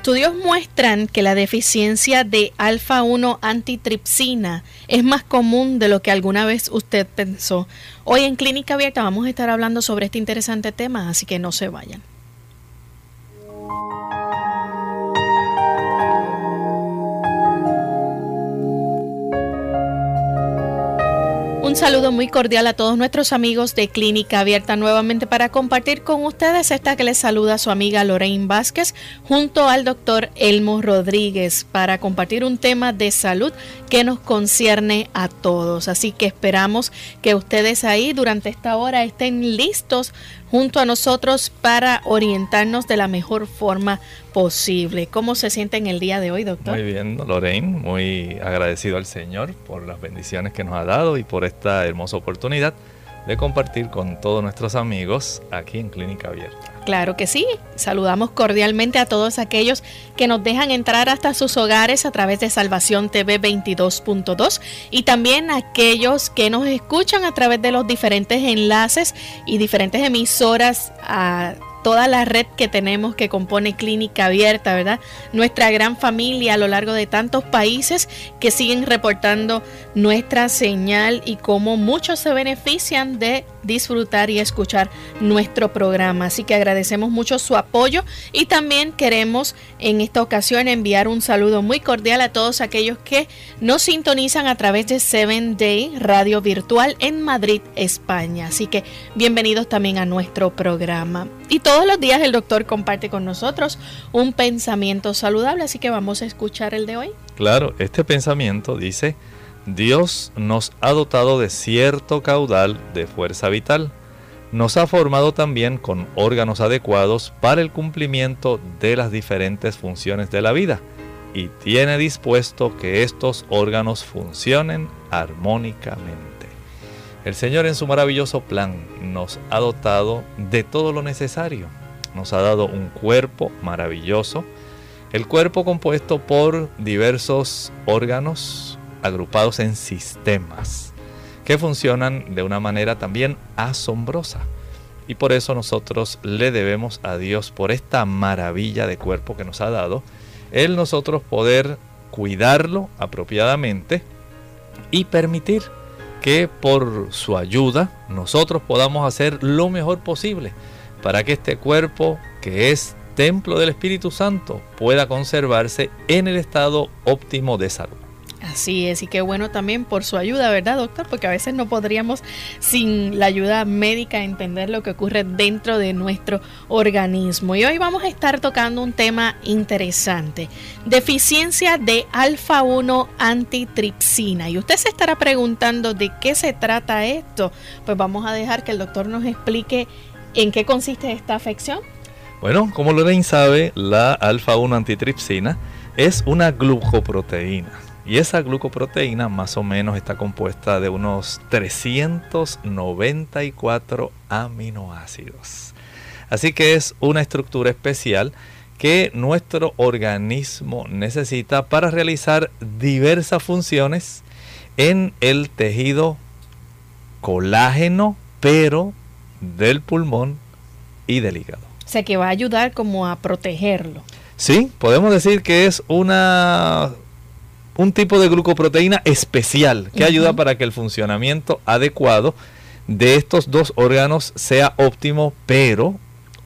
Estudios muestran que la deficiencia de alfa-1 antitripsina es más común de lo que alguna vez usted pensó. Hoy en Clínica Abierta vamos a estar hablando sobre este interesante tema, así que no se vayan. Saludo muy cordial a todos nuestros amigos de Clínica Abierta nuevamente para compartir con ustedes esta que les saluda su amiga Lorraine Vázquez junto al doctor Elmo Rodríguez para compartir un tema de salud que nos concierne a todos. Así que esperamos que ustedes ahí durante esta hora estén listos junto a nosotros para orientarnos de la mejor forma posible. ¿Cómo se siente en el día de hoy, doctor? Muy bien, Lorraine, muy agradecido al Señor por las bendiciones que nos ha dado y por esta hermosa oportunidad de compartir con todos nuestros amigos aquí en Clínica Abierta. Claro que sí. Saludamos cordialmente a todos aquellos que nos dejan entrar hasta sus hogares a través de Salvación TV 22.2 y también a aquellos que nos escuchan a través de los diferentes enlaces y diferentes emisoras a toda la red que tenemos que compone Clínica Abierta, ¿verdad? Nuestra gran familia a lo largo de tantos países que siguen reportando nuestra señal y cómo muchos se benefician de disfrutar y escuchar nuestro programa. Así que agradecemos mucho su apoyo y también queremos en esta ocasión enviar un saludo muy cordial a todos aquellos que nos sintonizan a través de Seven Day Radio Virtual en Madrid, España. Así que bienvenidos también a nuestro programa. Y todos los días el doctor comparte con nosotros un pensamiento saludable, así que vamos a escuchar el de hoy. Claro, este pensamiento dice, Dios nos ha dotado de cierto caudal de fuerza vital. Nos ha formado también con órganos adecuados para el cumplimiento de las diferentes funciones de la vida y tiene dispuesto que estos órganos funcionen armónicamente. El Señor en su maravilloso plan nos ha dotado de todo lo necesario. Nos ha dado un cuerpo maravilloso, el cuerpo compuesto por diversos órganos agrupados en sistemas que funcionan de una manera también asombrosa. Y por eso nosotros le debemos a Dios por esta maravilla de cuerpo que nos ha dado, el nosotros poder cuidarlo apropiadamente y permitir que por su ayuda nosotros podamos hacer lo mejor posible para que este cuerpo que es templo del Espíritu Santo pueda conservarse en el estado óptimo de salud. Así es, y qué bueno también por su ayuda, ¿verdad, doctor? Porque a veces no podríamos sin la ayuda médica entender lo que ocurre dentro de nuestro organismo. Y hoy vamos a estar tocando un tema interesante, deficiencia de alfa-1 antitripsina. Y usted se estará preguntando de qué se trata esto. Pues vamos a dejar que el doctor nos explique en qué consiste esta afección. Bueno, como Lorraine sabe, la alfa-1 antitripsina es una glucoproteína y esa glucoproteína más o menos está compuesta de unos 394 aminoácidos. Así que es una estructura especial que nuestro organismo necesita para realizar diversas funciones en el tejido colágeno, pero del pulmón y del hígado. O sea que va a ayudar como a protegerlo. Sí, podemos decir que es una un tipo de glucoproteína especial que ayuda para que el funcionamiento adecuado de estos dos órganos sea óptimo, pero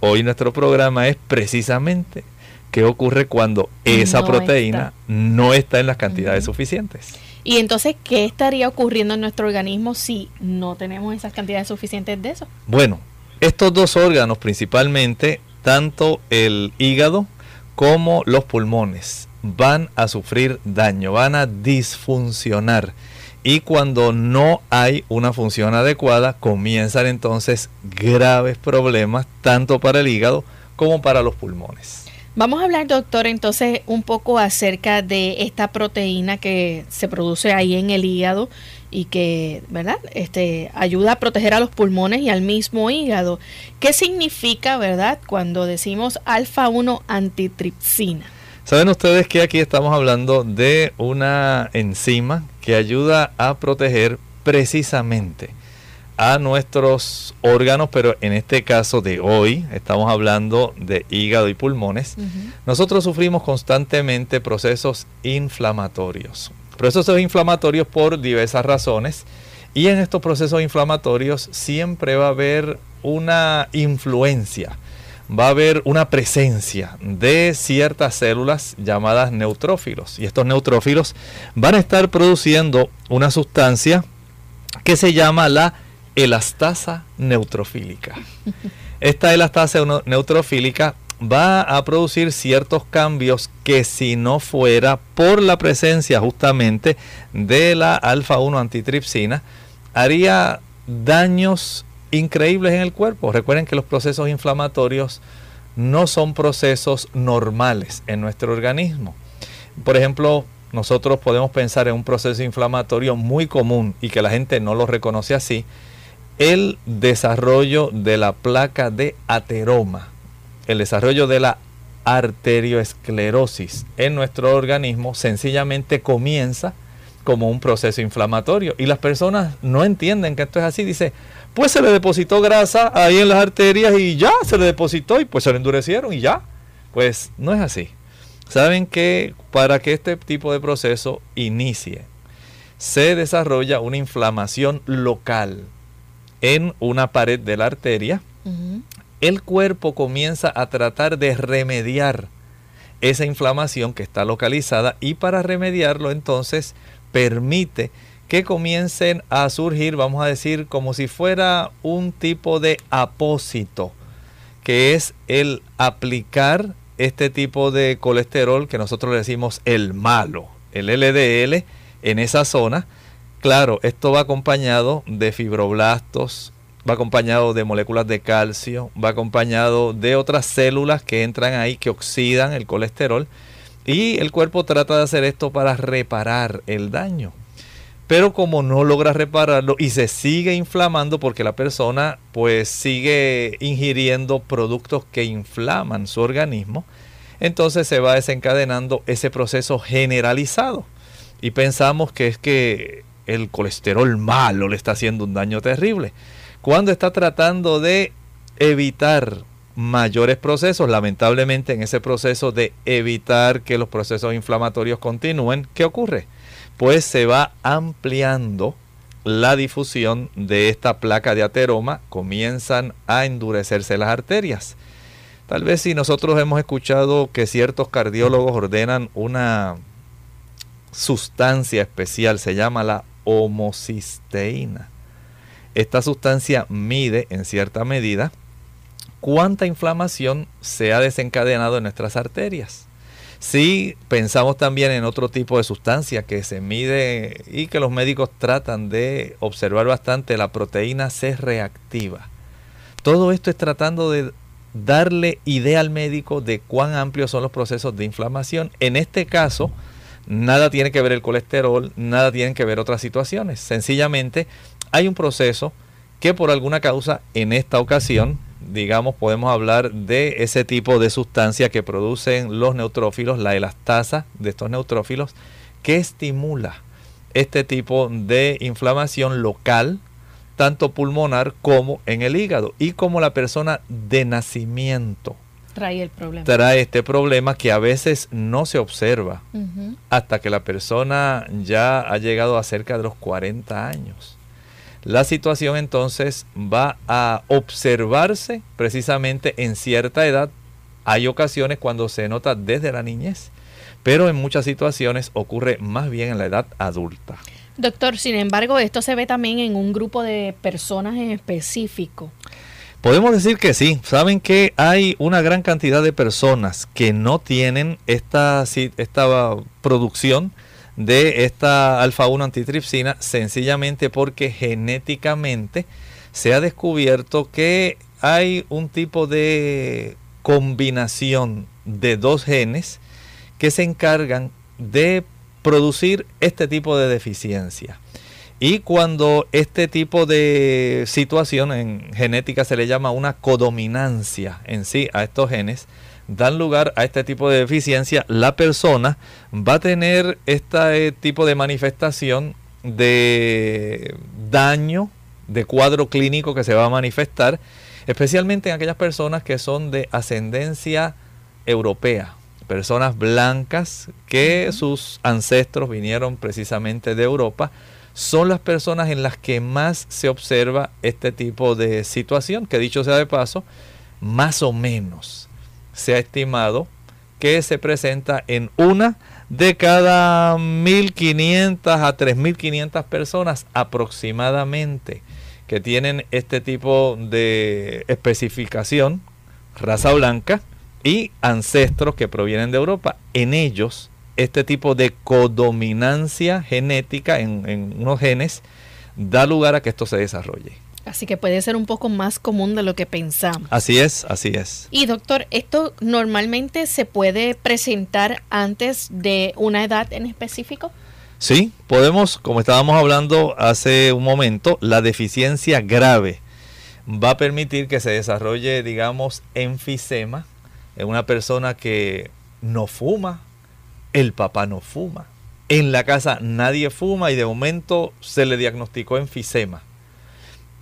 hoy nuestro programa es precisamente qué ocurre cuando esa proteína no está en las cantidades suficientes. Y entonces, ¿qué estaría ocurriendo en nuestro organismo si no tenemos esas cantidades suficientes de eso? Bueno, estos dos órganos principalmente, tanto el hígado como los pulmones, van a sufrir daño, van a disfuncionar. Y cuando no hay una función adecuada, comienzan entonces graves problemas tanto para el hígado como para los pulmones. Vamos a hablar, doctor, entonces un poco acerca de esta proteína que se produce ahí en el hígado y que, ¿verdad? Este ayuda a proteger a los pulmones y al mismo hígado. ¿Qué significa, verdad, cuando decimos alfa 1 antitripsina? Saben ustedes que aquí estamos hablando de una enzima que ayuda a proteger precisamente a nuestros órganos, pero en este caso de hoy estamos hablando de hígado y pulmones. Nosotros sufrimos constantemente procesos inflamatorios. Procesos inflamatorios por diversas razones. Y en estos procesos inflamatorios siempre va a haber una influencia va a haber una presencia de ciertas células llamadas neutrófilos. Y estos neutrófilos van a estar produciendo una sustancia que se llama la elastasa neutrofílica. Esta elastasa neutrofílica va a producir ciertos cambios que si no fuera por la presencia justamente de la alfa-1 antitripsina, haría daños increíbles en el cuerpo. Recuerden que los procesos inflamatorios no son procesos normales en nuestro organismo. Por ejemplo, nosotros podemos pensar en un proceso inflamatorio muy común y que la gente no lo reconoce así, el desarrollo de la placa de ateroma, el desarrollo de la arterioesclerosis en nuestro organismo sencillamente comienza como un proceso inflamatorio y las personas no entienden que esto es así. Dice, pues se le depositó grasa ahí en las arterias y ya se le depositó y pues se le endurecieron y ya. Pues no es así. Saben que para que este tipo de proceso inicie, se desarrolla una inflamación local en una pared de la arteria. El cuerpo comienza a tratar de remediar esa inflamación que está localizada y para remediarlo entonces permite que comiencen a surgir, vamos a decir, como si fuera un tipo de apósito, que es el aplicar este tipo de colesterol que nosotros le decimos el malo, el LDL, en esa zona. Claro, esto va acompañado de fibroblastos, va acompañado de moléculas de calcio, va acompañado de otras células que entran ahí que oxidan el colesterol y el cuerpo trata de hacer esto para reparar el daño. Pero como no logra repararlo y se sigue inflamando porque la persona pues sigue ingiriendo productos que inflaman su organismo, entonces se va desencadenando ese proceso generalizado. Y pensamos que es que el colesterol malo le está haciendo un daño terrible. Cuando está tratando de evitar mayores procesos, lamentablemente en ese proceso de evitar que los procesos inflamatorios continúen, ¿qué ocurre? pues se va ampliando la difusión de esta placa de ateroma, comienzan a endurecerse las arterias. Tal vez si nosotros hemos escuchado que ciertos cardiólogos ordenan una sustancia especial, se llama la homocisteína. Esta sustancia mide en cierta medida cuánta inflamación se ha desencadenado en nuestras arterias. Si pensamos también en otro tipo de sustancia que se mide y que los médicos tratan de observar bastante, la proteína C reactiva. Todo esto es tratando de darle idea al médico de cuán amplios son los procesos de inflamación. En este caso, nada tiene que ver el colesterol, nada tiene que ver otras situaciones. Sencillamente hay un proceso que por alguna causa en esta ocasión digamos, podemos hablar de ese tipo de sustancia que producen los neutrófilos, la elastasa de estos neutrófilos, que estimula este tipo de inflamación local, tanto pulmonar como en el hígado. Y como la persona de nacimiento trae el problema. Trae este problema que a veces no se observa hasta que la persona ya ha llegado a cerca de los 40 años. La situación entonces va a observarse precisamente en cierta edad. Hay ocasiones cuando se nota desde la niñez, pero en muchas situaciones ocurre más bien en la edad adulta. Doctor, sin embargo, esto se ve también en un grupo de personas en específico. Podemos decir que sí. Saben que hay una gran cantidad de personas que no tienen esta, esta producción de esta alfa-1 antitripsina sencillamente porque genéticamente se ha descubierto que hay un tipo de combinación de dos genes que se encargan de producir este tipo de deficiencia. Y cuando este tipo de situación en genética se le llama una codominancia en sí a estos genes, dan lugar a este tipo de deficiencia, la persona va a tener este tipo de manifestación de daño, de cuadro clínico que se va a manifestar, especialmente en aquellas personas que son de ascendencia europea, personas blancas que sus ancestros vinieron precisamente de Europa, son las personas en las que más se observa este tipo de situación, que dicho sea de paso, más o menos se ha estimado que se presenta en una de cada 1.500 a 3.500 personas aproximadamente que tienen este tipo de especificación, raza blanca y ancestros que provienen de Europa. En ellos este tipo de codominancia genética en, unos genes da lugar a que esto se desarrolle. Así que puede ser un poco más común de lo que pensamos. Así es, así es. Y doctor, ¿esto normalmente se puede presentar antes de una edad en específico? Sí, podemos, como estábamos hablando hace un momento, la deficiencia grave va a permitir que se desarrolle, digamos, enfisema en una persona que no fuma, el papá no fuma. En la casa nadie fuma y de momento se le diagnosticó enfisema.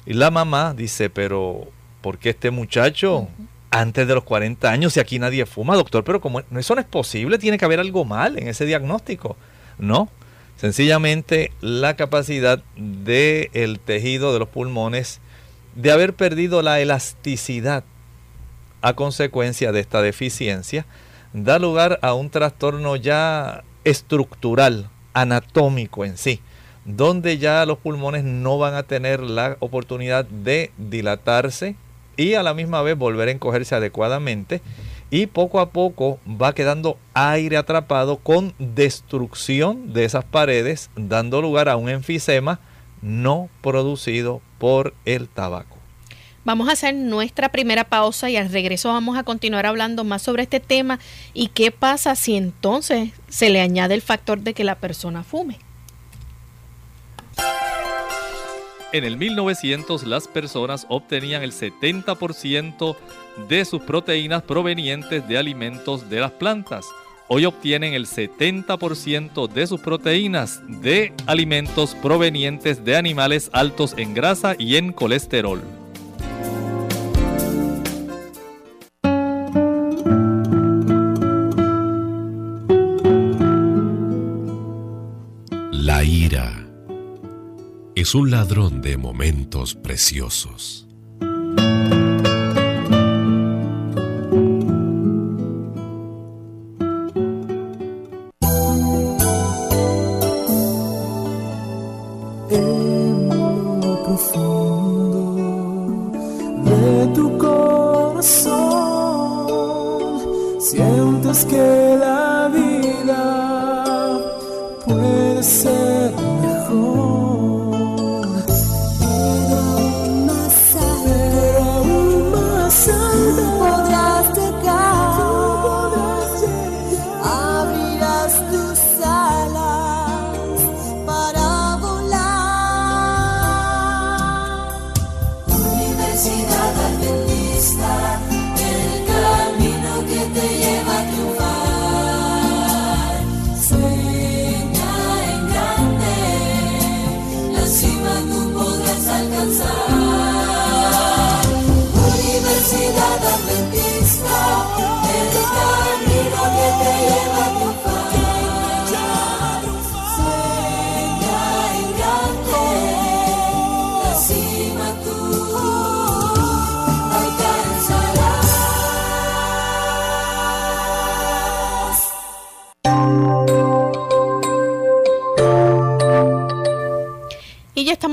Y la mamá dice, pero ¿por qué este muchacho antes de los 40 años, si aquí nadie fuma, doctor? Pero como eso no es posible, tiene que haber algo mal en ese diagnóstico. No, sencillamente la capacidad del tejido de los pulmones de haber perdido la elasticidad a consecuencia de esta deficiencia da lugar a un trastorno ya estructural, anatómico en sí, donde ya los pulmones no van a tener la oportunidad de dilatarse y a la misma vez volver a encogerse adecuadamente y poco a poco va quedando aire atrapado con destrucción de esas paredes, dando lugar a un enfisema no producido por el tabaco. Vamos a hacer nuestra primera pausa y al regreso vamos a continuar hablando más sobre este tema y qué pasa si entonces se le añade el factor de que la persona fume. En el 1900 las personas obtenían el 70% de sus proteínas provenientes de alimentos de las plantas. Hoy obtienen el 70% de sus proteínas de alimentos provenientes de animales altos en grasa y en colesterol es un ladrón de momentos preciosos. de tu corazón, sientes que la vida puede ser.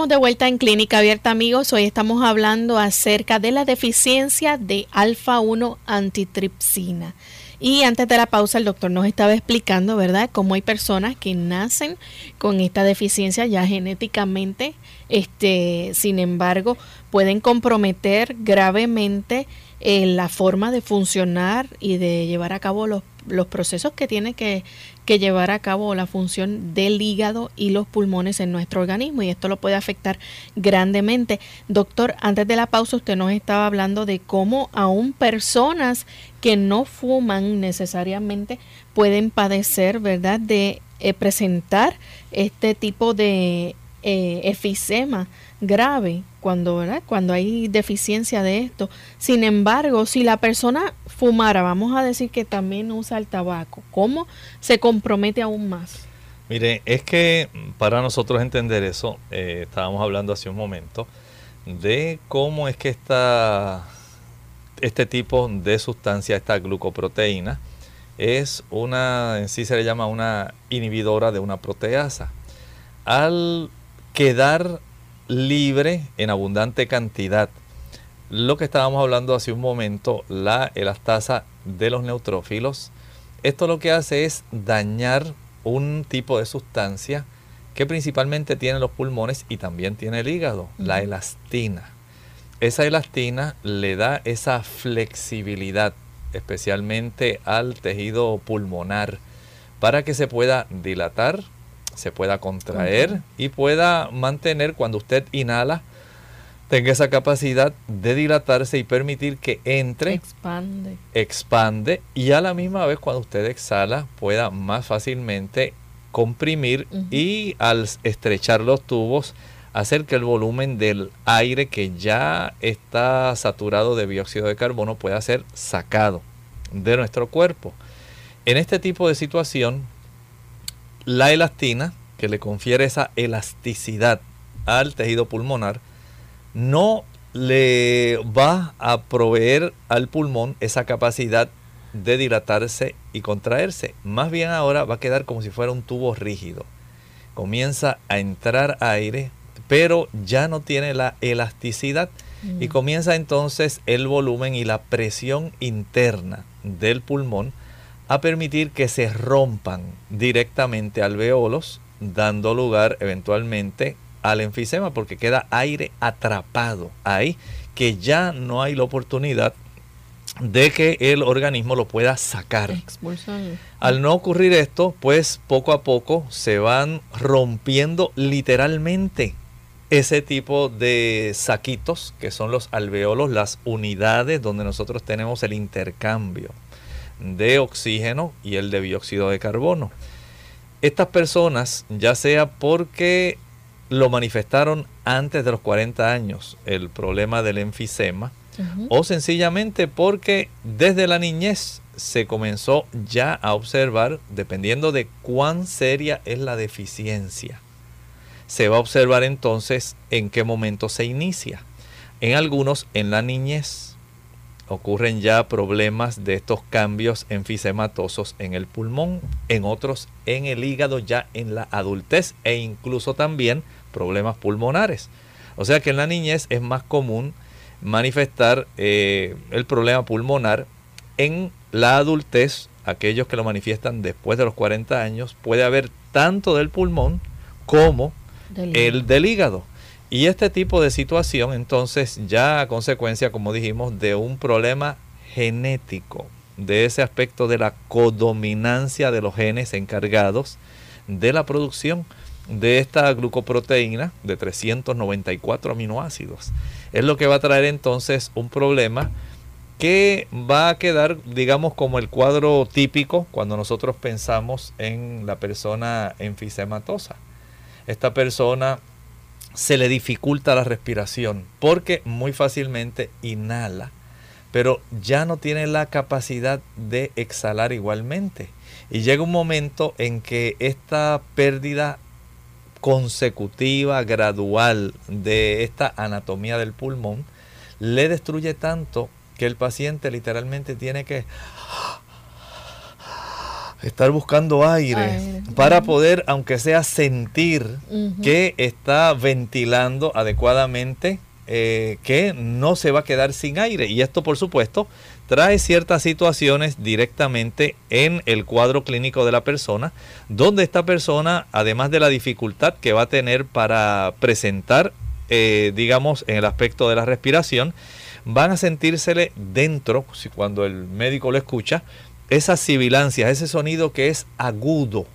De vuelta en Clínica Abierta, amigos. Hoy estamos hablando acerca de la deficiencia de alfa-1 antitripsina. Y antes de la pausa, el doctor nos estaba explicando, ¿verdad?, cómo hay personas que nacen con esta deficiencia ya genéticamente, este, sin embargo, pueden comprometer gravemente eh, la forma de funcionar y de llevar a cabo los, los procesos que tiene que, que llevar a cabo la función del hígado y los pulmones en nuestro organismo y esto lo puede afectar grandemente. Doctor, antes de la pausa usted nos estaba hablando de cómo aún personas que no fuman necesariamente pueden padecer, ¿verdad?, de eh, presentar este tipo de eh, efisema grave cuando, ¿verdad? cuando hay deficiencia de esto. Sin embargo, si la persona fumara, vamos a decir que también usa el tabaco, ¿cómo se compromete aún más? Mire, es que para nosotros entender eso, eh, estábamos hablando hace un momento de cómo es que esta, este tipo de sustancia, esta glucoproteína, es una, en sí se le llama una inhibidora de una proteasa. Al quedar libre en abundante cantidad. Lo que estábamos hablando hace un momento, la elastasa de los neutrófilos, esto lo que hace es dañar un tipo de sustancia que principalmente tiene los pulmones y también tiene el hígado, la elastina. Esa elastina le da esa flexibilidad, especialmente al tejido pulmonar, para que se pueda dilatar, se pueda contraer y pueda mantener cuando usted inhala, tenga esa capacidad de dilatarse y permitir que entre, expande, expande y a la misma vez cuando usted exhala pueda más fácilmente comprimir y al estrechar los tubos hacer que el volumen del aire que ya está saturado de dióxido de carbono pueda ser sacado de nuestro cuerpo. En este tipo de situación la elastina, que le confiere esa elasticidad al tejido pulmonar, no le va a proveer al pulmón esa capacidad de dilatarse y contraerse. Más bien ahora va a quedar como si fuera un tubo rígido. Comienza a entrar aire, pero ya no tiene la elasticidad y mm. comienza entonces el volumen y la presión interna del pulmón a permitir que se rompan directamente alveolos, dando lugar eventualmente al enfisema porque queda aire atrapado ahí que ya no hay la oportunidad de que el organismo lo pueda sacar. Al no ocurrir esto, pues poco a poco se van rompiendo literalmente ese tipo de saquitos que son los alveolos, las unidades donde nosotros tenemos el intercambio de oxígeno y el de dióxido de carbono. Estas personas, ya sea porque lo manifestaron antes de los 40 años, el problema del enfisema, o sencillamente porque desde la niñez se comenzó ya a observar, dependiendo de cuán seria es la deficiencia. Se va a observar entonces en qué momento se inicia. En algunos en la niñez, ocurren ya problemas de estos cambios enfisematosos en el pulmón, en otros en el hígado ya en la adultez e incluso también problemas pulmonares. O sea que en la niñez es más común manifestar eh, el problema pulmonar. En la adultez, aquellos que lo manifiestan después de los 40 años, puede haber tanto del pulmón como el del hígado. Y este tipo de situación entonces ya a consecuencia, como dijimos, de un problema genético, de ese aspecto de la codominancia de los genes encargados de la producción de esta glucoproteína de 394 aminoácidos. Es lo que va a traer entonces un problema que va a quedar, digamos, como el cuadro típico cuando nosotros pensamos en la persona enfisematosa. Esta persona se le dificulta la respiración porque muy fácilmente inhala, pero ya no tiene la capacidad de exhalar igualmente. Y llega un momento en que esta pérdida consecutiva, gradual de esta anatomía del pulmón, le destruye tanto que el paciente literalmente tiene que estar buscando aire, para poder, aunque sea sentir que está ventilando adecuadamente, eh, que no se va a quedar sin aire. Y esto, por supuesto, trae ciertas situaciones directamente en el cuadro clínico de la persona, donde esta persona, además de la dificultad que va a tener para presentar, eh, digamos, en el aspecto de la respiración, van a sentírsele dentro, cuando el médico lo escucha, esas sibilancias, ese sonido que es agudo.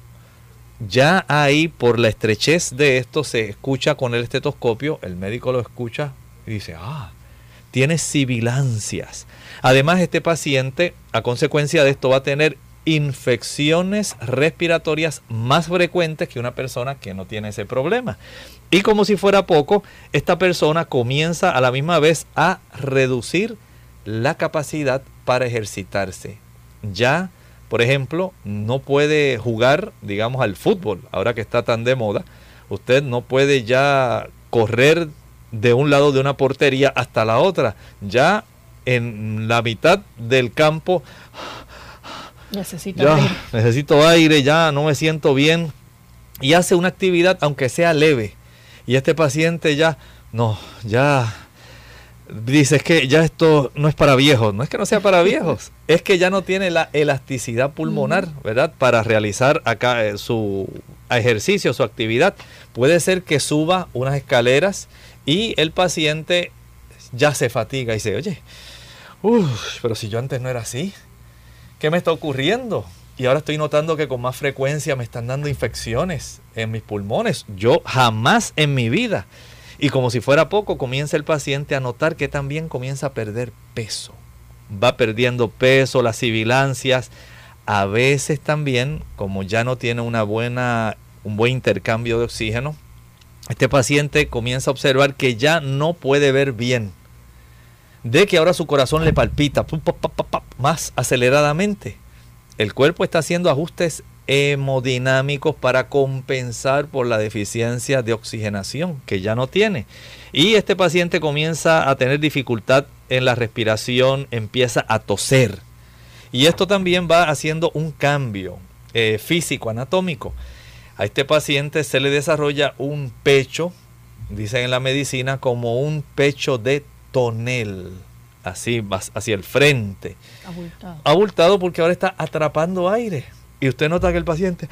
Ya ahí, por la estrechez de esto, se escucha con el estetoscopio, el médico lo escucha y dice, ah, tiene sibilancias. Además, este paciente, a consecuencia de esto, va a tener infecciones respiratorias más frecuentes que una persona que no tiene ese problema. Y como si fuera poco, esta persona comienza a la misma vez a reducir la capacidad para ejercitarse ya, por ejemplo, no puede jugar, digamos, al fútbol, ahora que está tan de moda. Usted no puede ya correr de un lado de una portería hasta la otra. Ya en la mitad del campo, necesito, aire. necesito aire, ya no me siento bien. Y hace una actividad, aunque sea leve. Y este paciente ya, no, ya Dice, es que ya esto no es para viejos, no es que no sea para viejos, es que ya no tiene la elasticidad pulmonar, ¿verdad? Para realizar acá eh, su ejercicio, su actividad. Puede ser que suba unas escaleras y el paciente ya se fatiga y dice, oye, pero si yo antes no era así, ¿qué me está ocurriendo? Y ahora estoy notando que con más frecuencia me están dando infecciones en mis pulmones. Yo jamás en mi vida y como si fuera poco, comienza el paciente a notar que también comienza a perder peso. Va perdiendo peso, las sibilancias. A veces también, como ya no tiene una buena, un buen intercambio de oxígeno, este paciente comienza a observar que ya no puede ver bien. De que ahora su corazón le palpita más aceleradamente. El cuerpo está haciendo ajustes hemodinámicos para compensar por la deficiencia de oxigenación que ya no tiene. Y este paciente comienza a tener dificultad en la respiración, empieza a toser. Y esto también va haciendo un cambio eh, físico, anatómico. A este paciente se le desarrolla un pecho, dicen en la medicina, como un pecho de tonel, así hacia el frente. Abultado. Abultado porque ahora está atrapando aire y usted nota que el paciente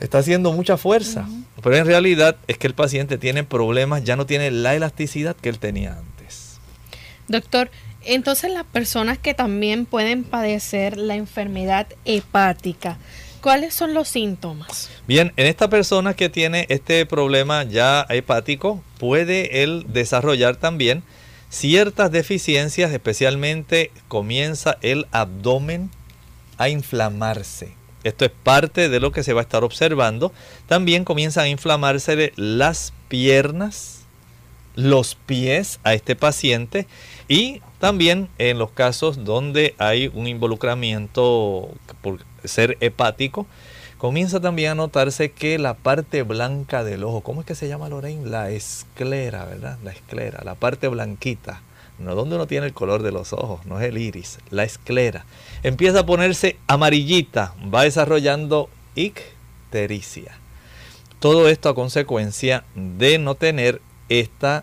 está haciendo mucha fuerza, pero en realidad es que el paciente tiene problemas, ya no tiene la elasticidad que él tenía antes. Doctor, entonces las personas que también pueden padecer la enfermedad hepática, ¿cuáles son los síntomas? Bien, en esta persona que tiene este problema ya hepático, puede él desarrollar también ciertas deficiencias, especialmente comienza el abdomen a inflamarse. Esto es parte de lo que se va a estar observando. También comienzan a inflamarse las piernas, los pies a este paciente y también en los casos donde hay un involucramiento por ser hepático, comienza también a notarse que la parte blanca del ojo, ¿cómo es que se llama Lorraine? La esclera, ¿verdad? La esclera, la parte blanquita, no donde uno tiene el color de los ojos, no es el iris, la esclera, empieza a ponerse amarillita, va desarrollando ictericia. Todo esto a consecuencia de no tener este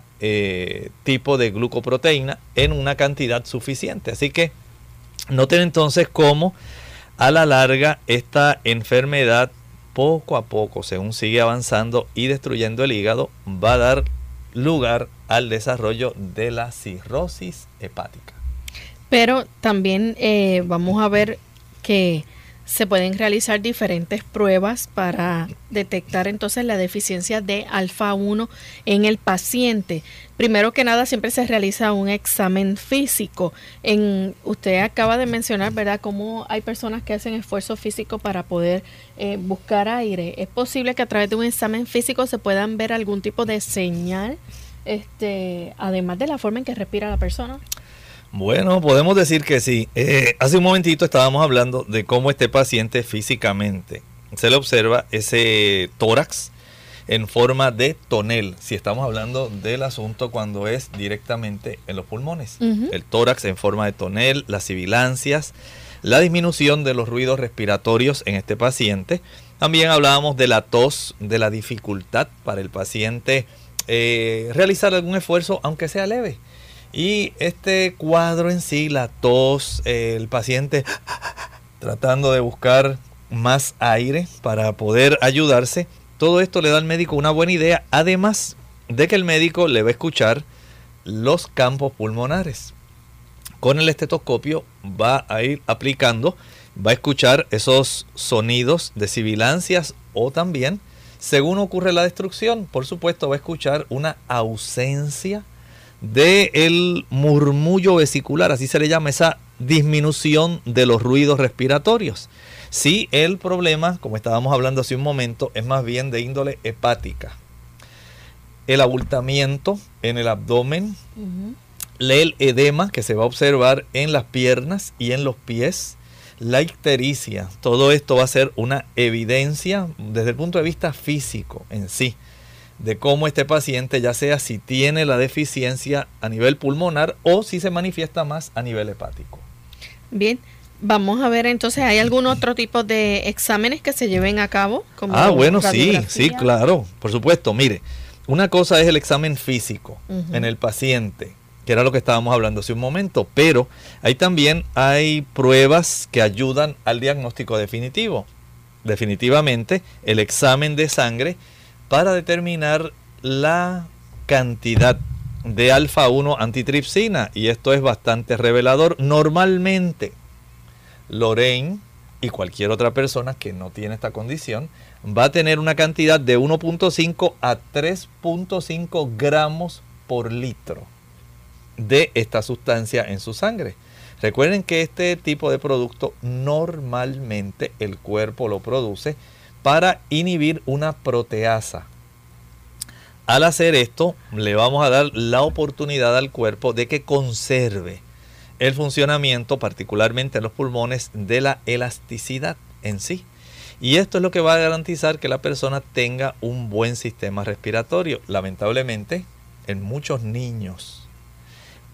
tipo de glucoproteína en una cantidad suficiente. Así que noten entonces cómo a la larga esta enfermedad poco a poco, según sigue avanzando y destruyendo el hígado, va a dar lugar al desarrollo de la cirrosis hepática. Pero también eh, vamos a ver que se pueden realizar diferentes pruebas para detectar entonces la deficiencia de alfa 1 en el paciente. Primero que nada, siempre se realiza un examen físico. En, usted acaba de mencionar, ¿verdad?, cómo hay personas que hacen esfuerzo físico para poder eh, buscar aire. ¿Es posible que a través de un examen físico se puedan ver algún tipo de señal, este, además de la forma en que respira la persona? Bueno, podemos decir que sí. Eh, hace un momentito estábamos hablando de cómo este paciente físicamente se le observa ese tórax en forma de tonel, si estamos hablando del asunto cuando es directamente en los pulmones. El tórax en forma de tonel, las sibilancias, la disminución de los ruidos respiratorios en este paciente. También hablábamos de la tos, de la dificultad para el paciente eh, realizar algún esfuerzo, aunque sea leve. Y este cuadro en sí, la tos, el paciente tratando de buscar más aire para poder ayudarse, todo esto le da al médico una buena idea, además de que el médico le va a escuchar los campos pulmonares. Con el estetoscopio va a ir aplicando, va a escuchar esos sonidos de sibilancias o también, según ocurre la destrucción, por supuesto va a escuchar una ausencia del el murmullo vesicular, así se le llama esa disminución de los ruidos respiratorios. Si el problema, como estábamos hablando hace un momento, es más bien de índole hepática. El abultamiento en el abdomen, el edema que se va a observar en las piernas y en los pies, la ictericia, todo esto va a ser una evidencia desde el punto de vista físico en sí de cómo este paciente, ya sea si tiene la deficiencia a nivel pulmonar o si se manifiesta más a nivel hepático. Bien, vamos a ver entonces, ¿hay algún otro tipo de exámenes que se lleven a cabo? Como ah, bueno, sí, sí, claro, por supuesto. Mire, una cosa es el examen físico en el paciente, que era lo que estábamos hablando hace un momento, pero ahí también hay pruebas que ayudan al diagnóstico definitivo. Definitivamente, el examen de sangre para determinar la cantidad de alfa 1 antitripsina y esto es bastante revelador. Normalmente Lorraine y cualquier otra persona que no tiene esta condición va a tener una cantidad de 1.5 a 3.5 gramos por litro de esta sustancia en su sangre. Recuerden que este tipo de producto normalmente el cuerpo lo produce para inhibir una proteasa. Al hacer esto, le vamos a dar la oportunidad al cuerpo de que conserve el funcionamiento, particularmente en los pulmones, de la elasticidad en sí. Y esto es lo que va a garantizar que la persona tenga un buen sistema respiratorio. Lamentablemente, en muchos niños,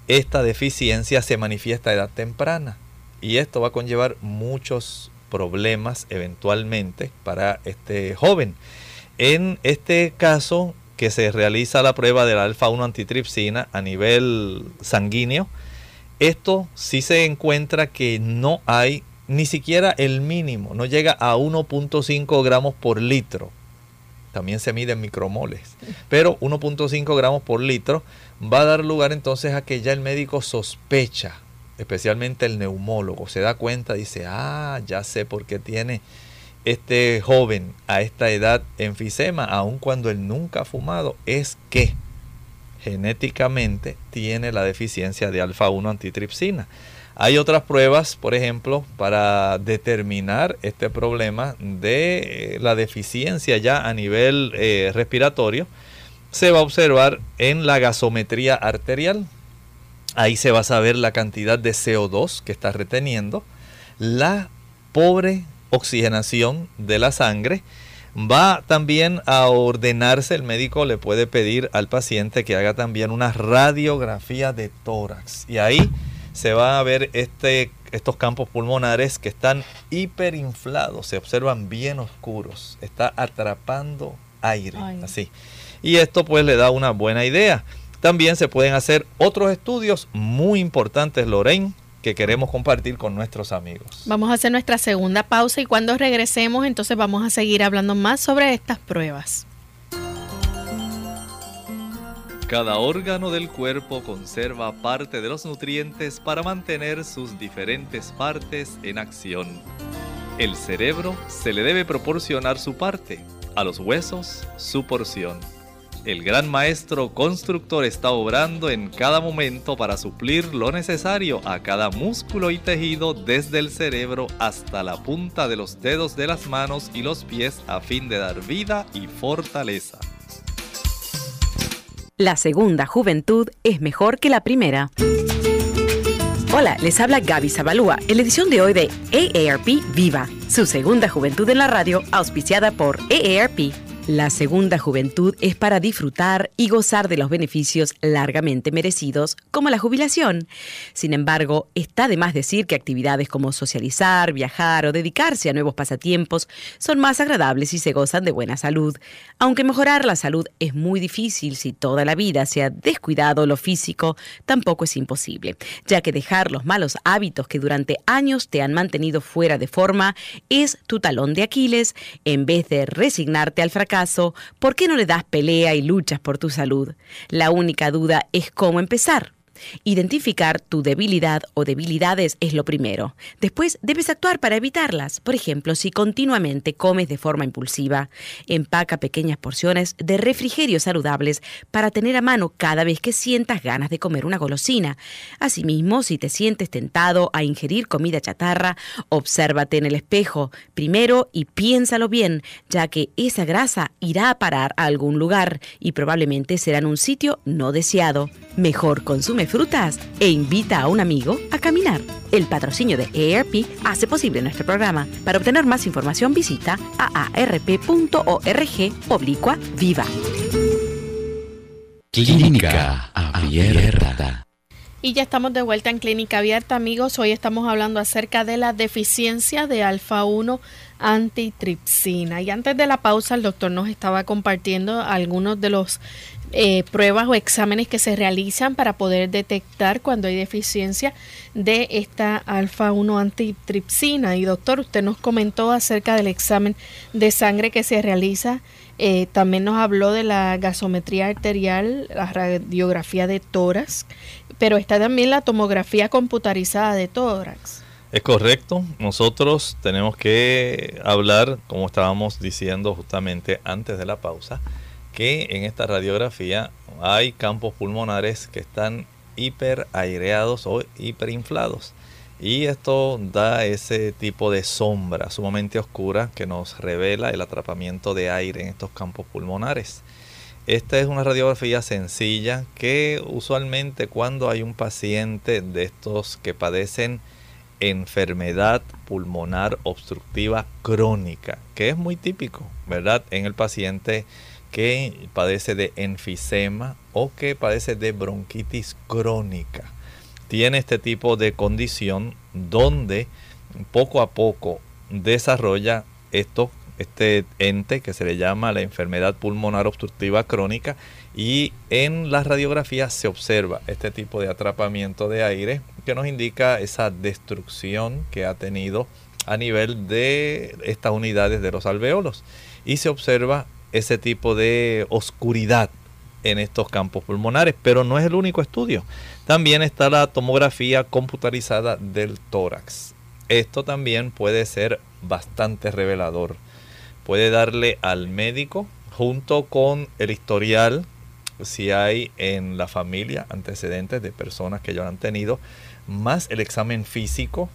esta deficiencia se manifiesta a edad temprana. Y esto va a conllevar muchos problemas eventualmente para este joven. En este caso que se realiza la prueba de la alfa-1 antitripsina a nivel sanguíneo, esto sí se encuentra que no hay ni siquiera el mínimo, no llega a 1.5 gramos por litro. También se mide en micromoles, pero 1.5 gramos por litro va a dar lugar entonces a que ya el médico sospecha especialmente el neumólogo, se da cuenta, dice, ah, ya sé por qué tiene este joven a esta edad enfisema, aun cuando él nunca ha fumado, es que genéticamente tiene la deficiencia de alfa-1 antitripsina. Hay otras pruebas, por ejemplo, para determinar este problema de la deficiencia ya a nivel eh, respiratorio. Se va a observar en la gasometría arterial. Ahí se va a saber la cantidad de CO2 que está reteniendo, la pobre oxigenación de la sangre. Va también a ordenarse, el médico le puede pedir al paciente que haga también una radiografía de tórax. Y ahí se va a ver este, estos campos pulmonares que están hiperinflados, se observan bien oscuros, está atrapando aire, así. Y esto pues le da una buena idea. También se pueden hacer otros estudios muy importantes, Lorraine, que queremos compartir con nuestros amigos. Vamos a hacer nuestra segunda pausa y cuando regresemos entonces vamos a seguir hablando más sobre estas pruebas. Cada órgano del cuerpo conserva parte de los nutrientes para mantener sus diferentes partes en acción. El cerebro se le debe proporcionar su parte, a los huesos su porción el gran maestro constructor está obrando en cada momento para suplir lo necesario a cada músculo y tejido desde el cerebro hasta la punta de los dedos de las manos y los pies a fin de dar vida y fortaleza. La segunda juventud es mejor que la primera. Hola, les habla Gaby Zabalúa en la edición de hoy de AARP Viva, su segunda juventud en la radio, auspiciada por AARP la segunda juventud es para disfrutar y gozar de los beneficios largamente merecidos, como la jubilación. Sin embargo, está de más decir que actividades como socializar, viajar o dedicarse a nuevos pasatiempos son más agradables si se gozan de buena salud. Aunque mejorar la salud es muy difícil si toda la vida se ha descuidado lo físico, tampoco es imposible, ya que dejar los malos hábitos que durante años te han mantenido fuera de forma es tu talón de Aquiles en vez de resignarte al fracaso ¿por qué no le das pelea y luchas por tu salud? La única duda es cómo empezar. Identificar tu debilidad o debilidades es lo primero. Después debes actuar para evitarlas. Por ejemplo, si continuamente comes de forma impulsiva, empaca pequeñas porciones de refrigerios saludables para tener a mano cada vez que sientas ganas de comer una golosina. Asimismo, si te sientes tentado a ingerir comida chatarra, obsérvate en el espejo primero y piénsalo bien, ya que esa grasa irá a parar a algún lugar y probablemente será en un sitio no deseado. Mejor consume frutas e invita a un amigo a caminar. El patrocinio de AARP hace posible nuestro programa. Para obtener más información visita aarp.org oblicua viva. Clínica Abierta. Y ya estamos de vuelta en Clínica Abierta, amigos. Hoy estamos hablando acerca de la deficiencia de alfa 1 antitripsina. Y antes de la pausa, el doctor nos estaba compartiendo algunos de los eh, pruebas o exámenes que se realizan para poder detectar cuando hay deficiencia de esta alfa-1 antitripsina. Y doctor, usted nos comentó acerca del examen de sangre que se realiza. Eh, también nos habló de la gasometría arterial, la radiografía de tórax, pero está también la tomografía computarizada de tórax. Es correcto, nosotros tenemos que hablar, como estábamos diciendo justamente antes de la pausa, que en esta radiografía hay campos pulmonares que están hiperaireados o hiperinflados. Y esto da ese tipo de sombra sumamente oscura que nos revela el atrapamiento de aire en estos campos pulmonares. Esta es una radiografía sencilla que usualmente cuando hay un paciente de estos que padecen enfermedad pulmonar obstructiva crónica, que es muy típico, ¿verdad? En el paciente que padece de enfisema o que padece de bronquitis crónica. Tiene este tipo de condición donde poco a poco desarrolla esto, este ente que se le llama la enfermedad pulmonar obstructiva crónica y en la radiografía se observa este tipo de atrapamiento de aire que nos indica esa destrucción que ha tenido a nivel de estas unidades de los alveolos y se observa ese tipo de oscuridad en estos campos pulmonares, pero no es el único estudio. También está la tomografía computarizada del tórax. Esto también puede ser bastante revelador. Puede darle al médico, junto con el historial, si hay en la familia antecedentes de personas que ya han tenido, más el examen físico,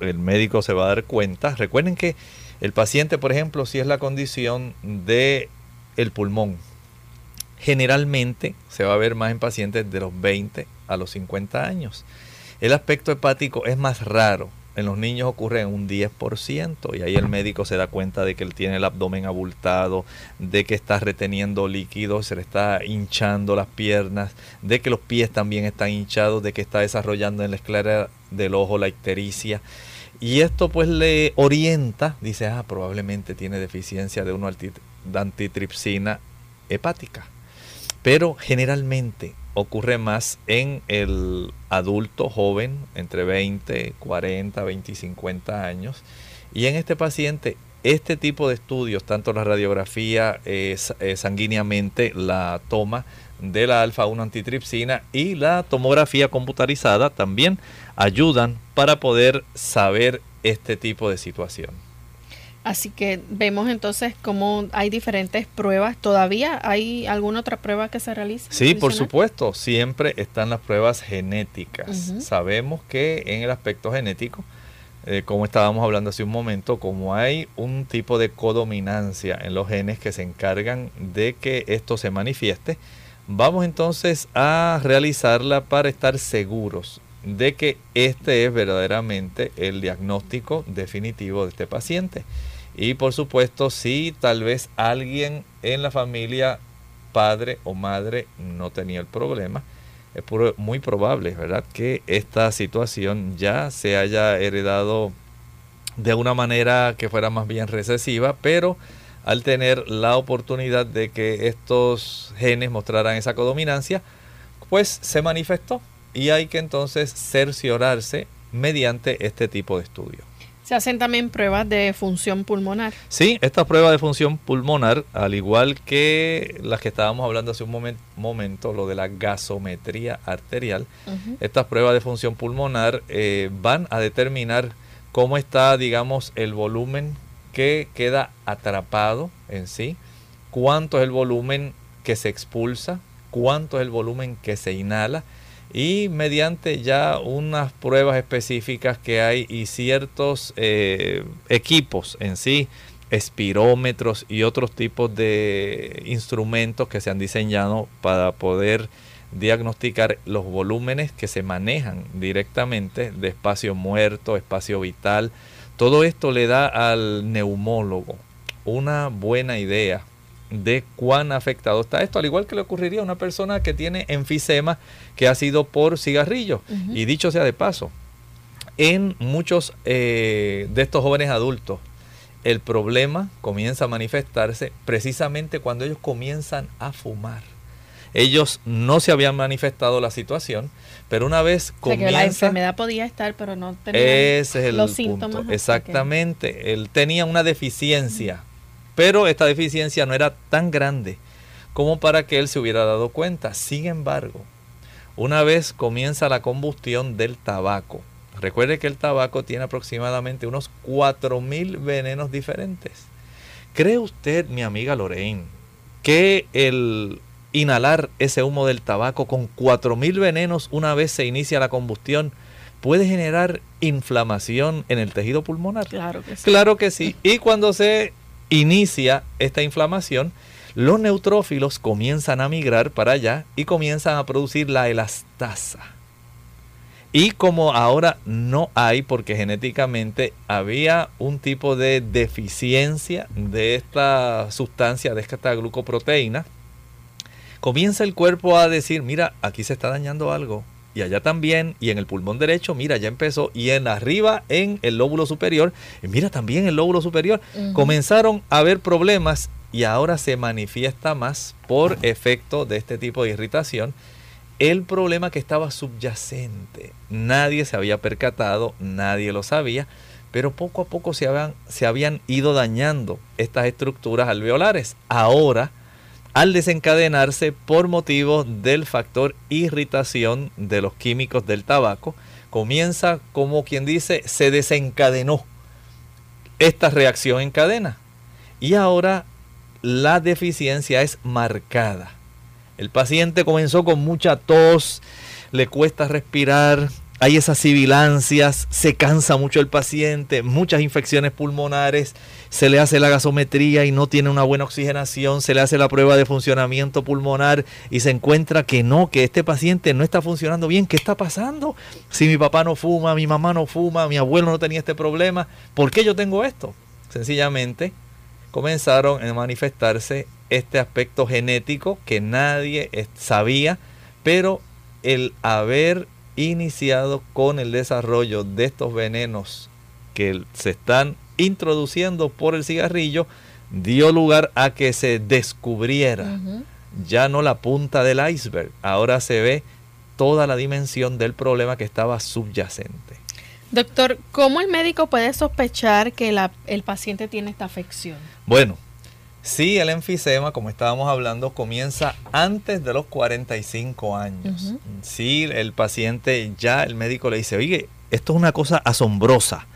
el médico se va a dar cuenta. Recuerden que el paciente, por ejemplo, si es la condición de el pulmón, generalmente se va a ver más en pacientes de los 20 a los 50 años. El aspecto hepático es más raro. En los niños ocurre un 10% y ahí el médico se da cuenta de que él tiene el abdomen abultado, de que está reteniendo líquido, se le está hinchando las piernas, de que los pies también están hinchados, de que está desarrollando en la esclera del ojo la ictericia. Y esto pues le orienta, dice, ah, probablemente tiene deficiencia de una antitripsina hepática. Pero generalmente ocurre más en el adulto joven, entre 20, 40, 20 y 50 años. Y en este paciente, este tipo de estudios, tanto la radiografía eh, sanguíneamente, la toma de la alfa-1 antitripsina y la tomografía computarizada también ayudan para poder saber este tipo de situación. Así que vemos entonces cómo hay diferentes pruebas. ¿Todavía hay alguna otra prueba que se realiza? Sí, por supuesto. Siempre están las pruebas genéticas. Sabemos que en el aspecto genético, eh, como estábamos hablando hace un momento, como hay un tipo de codominancia en los genes que se encargan de que esto se manifieste, vamos entonces a realizarla para estar seguros de que este es verdaderamente el diagnóstico definitivo de este paciente. Y por supuesto, si tal vez alguien en la familia, padre o madre, no tenía el problema, es muy probable, ¿verdad?, que esta situación ya se haya heredado de una manera que fuera más bien recesiva, pero al tener la oportunidad de que estos genes mostraran esa codominancia, pues se manifestó y hay que entonces cerciorarse mediante este tipo de estudio. Se hacen también pruebas de función pulmonar. Sí, estas pruebas de función pulmonar, al igual que las que estábamos hablando hace un momento, lo de la gasometría arterial, estas pruebas de función pulmonar eh, van a determinar cómo está, digamos, el volumen que queda atrapado en sí, cuánto es el volumen que se expulsa, cuánto es el volumen que se inhala y mediante ya unas pruebas específicas que hay y ciertos eh, equipos en sí, espirómetros y otros tipos de instrumentos que se han diseñado para poder diagnosticar los volúmenes que se manejan directamente de espacio muerto, espacio vital. Todo esto le da al neumólogo una buena idea de cuán afectado está esto, al igual que le ocurriría a una persona que tiene enfisema que ha sido por cigarrillo. Y dicho sea de paso, en muchos eh, de estos jóvenes adultos, el problema comienza a manifestarse precisamente cuando ellos comienzan a fumar. Ellos no se habían manifestado la situación, pero una vez comienza... la enfermedad podía estar, pero no tenía los síntomas. Exactamente. Él tenía una deficiencia pero esta deficiencia no era tan grande como para que él se hubiera dado cuenta. Sin embargo, una vez comienza la combustión del tabaco, recuerde que el tabaco tiene aproximadamente unos 4.000 venenos diferentes. ¿Cree usted, mi amiga Lorraine, que el inhalar ese humo del tabaco con 4.000 venenos una vez se inicia la combustión puede generar inflamación en el tejido pulmonar? Claro que sí. Claro que sí. Y cuando se inicia esta inflamación, los neutrófilos comienzan a migrar para allá y comienzan a producir la elastasa. Y como ahora no hay, porque genéticamente había un tipo de deficiencia de esta sustancia, de esta glucoproteína, comienza el cuerpo a decir, mira, aquí se está dañando algo, y allá también, y en el pulmón derecho, mira, ya empezó, y en arriba en el lóbulo superior, y mira también el lóbulo superior, comenzaron a haber problemas y ahora se manifiesta más por efecto de este tipo de irritación el problema que estaba subyacente. Nadie se había percatado, nadie lo sabía, pero poco a poco se habían, se habían ido dañando estas estructuras alveolares. Ahora, al desencadenarse por motivo del factor irritación de los químicos del tabaco, comienza como quien dice, se desencadenó esta reacción en cadena. Y ahora la deficiencia es marcada. El paciente comenzó con mucha tos, le cuesta respirar, hay esas sibilancias, se cansa mucho el paciente, muchas infecciones pulmonares, se le hace la gasometría y no tiene una buena oxigenación, se le hace la prueba de funcionamiento pulmonar y se encuentra que no, que este paciente no está funcionando bien. ¿Qué está pasando? Si mi papá no fuma, mi mamá no fuma, mi abuelo no tenía este problema, ¿por qué yo tengo esto? Sencillamente comenzaron a manifestarse este aspecto genético que nadie sabía, pero el haber iniciado con el desarrollo de estos venenos que se están introduciendo por el cigarrillo, dio lugar a que se descubriera ya no la punta del iceberg, ahora se ve toda la dimensión del problema que estaba subyacente. Doctor, ¿cómo el médico puede sospechar que el paciente tiene esta afección? Bueno, Sí, el enfisema, como estábamos hablando, comienza antes de los 45 años. Si el paciente ya, el médico le dice, oye, esto es una cosa asombrosa.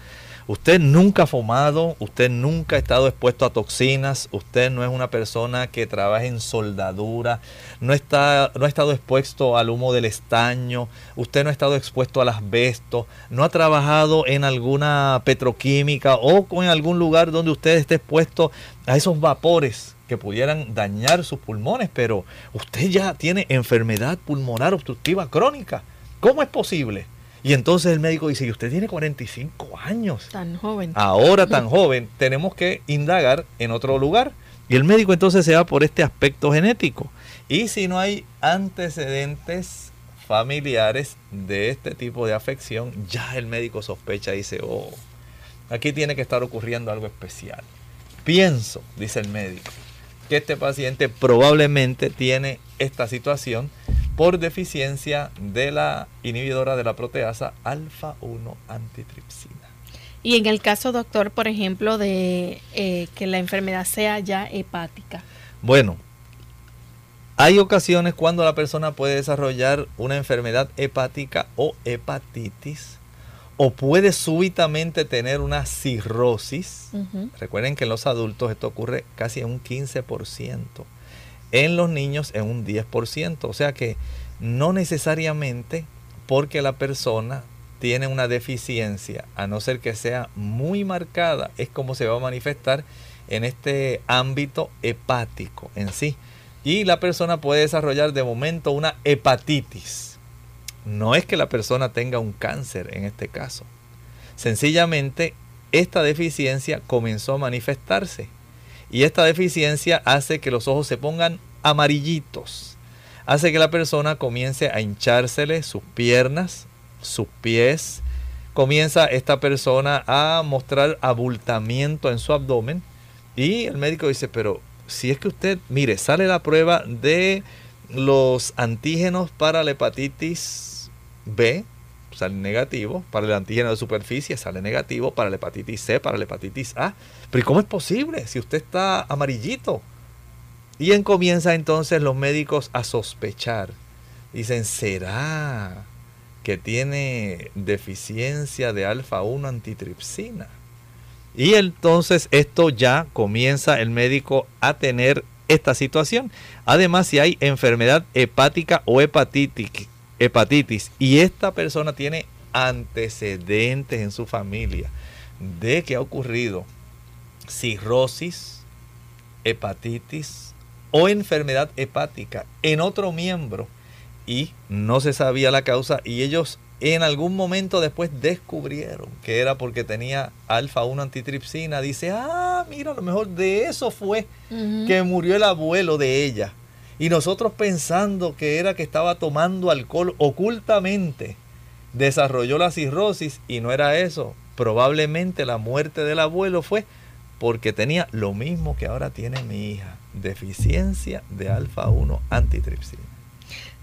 Usted nunca ha fumado, usted nunca ha estado expuesto a toxinas, usted no es una persona que trabaja en soldadura, no, está, no ha estado expuesto al humo del estaño, usted no ha estado expuesto al asbesto, no ha trabajado en alguna petroquímica o en algún lugar donde usted esté expuesto a esos vapores que pudieran dañar sus pulmones, pero usted ya tiene enfermedad pulmonar obstructiva crónica. ¿Cómo es posible? Y entonces el médico dice, y usted tiene 45 años. Tan joven. Ahora tan joven, tenemos que indagar en otro lugar. Y el médico entonces se va por este aspecto genético. Y si no hay antecedentes familiares de este tipo de afección, ya el médico sospecha y dice, oh, aquí tiene que estar ocurriendo algo especial. Pienso, dice el médico, que este paciente probablemente tiene esta situación por deficiencia de la inhibidora de la proteasa alfa-1 antitripsina. Y en el caso, doctor, por ejemplo, de eh, que la enfermedad sea ya hepática. Bueno, hay ocasiones cuando la persona puede desarrollar una enfermedad hepática o hepatitis o puede súbitamente tener una cirrosis. Recuerden que en los adultos esto ocurre casi en un 15%, en los niños en un 10%, o sea que no necesariamente porque la persona tiene una deficiencia, a no ser que sea muy marcada, es como se va a manifestar en este ámbito hepático en sí. Y la persona puede desarrollar de momento una hepatitis no es que la persona tenga un cáncer en este caso. Sencillamente, esta deficiencia comenzó a manifestarse. Y esta deficiencia hace que los ojos se pongan amarillitos. Hace que la persona comience a hinchársele sus piernas, sus pies. Comienza esta persona a mostrar abultamiento en su abdomen. Y el médico dice, pero si es que usted, mire, sale la prueba de los antígenos para la hepatitis B sale negativo, para el antígeno de superficie sale negativo, para la hepatitis C, para la hepatitis A. Pero ¿cómo es posible si usted está amarillito? Y en comienza entonces los médicos a sospechar. Dicen, ¿será que tiene deficiencia de alfa-1 antitripsina? Y entonces esto ya comienza el médico a tener esta situación. Además, si hay enfermedad hepática o hepatitis hepatitis y esta persona tiene antecedentes en su familia de que ha ocurrido cirrosis, hepatitis o enfermedad hepática en otro miembro y no se sabía la causa y ellos en algún momento después descubrieron que era porque tenía alfa-1 antitripsina. Dice, ah, mira, a lo mejor de eso fue que murió el abuelo de ella. Y nosotros pensando que era que estaba tomando alcohol ocultamente, desarrolló la cirrosis y no era eso. Probablemente la muerte del abuelo fue porque tenía lo mismo que ahora tiene mi hija, deficiencia de alfa-1 antitripsina.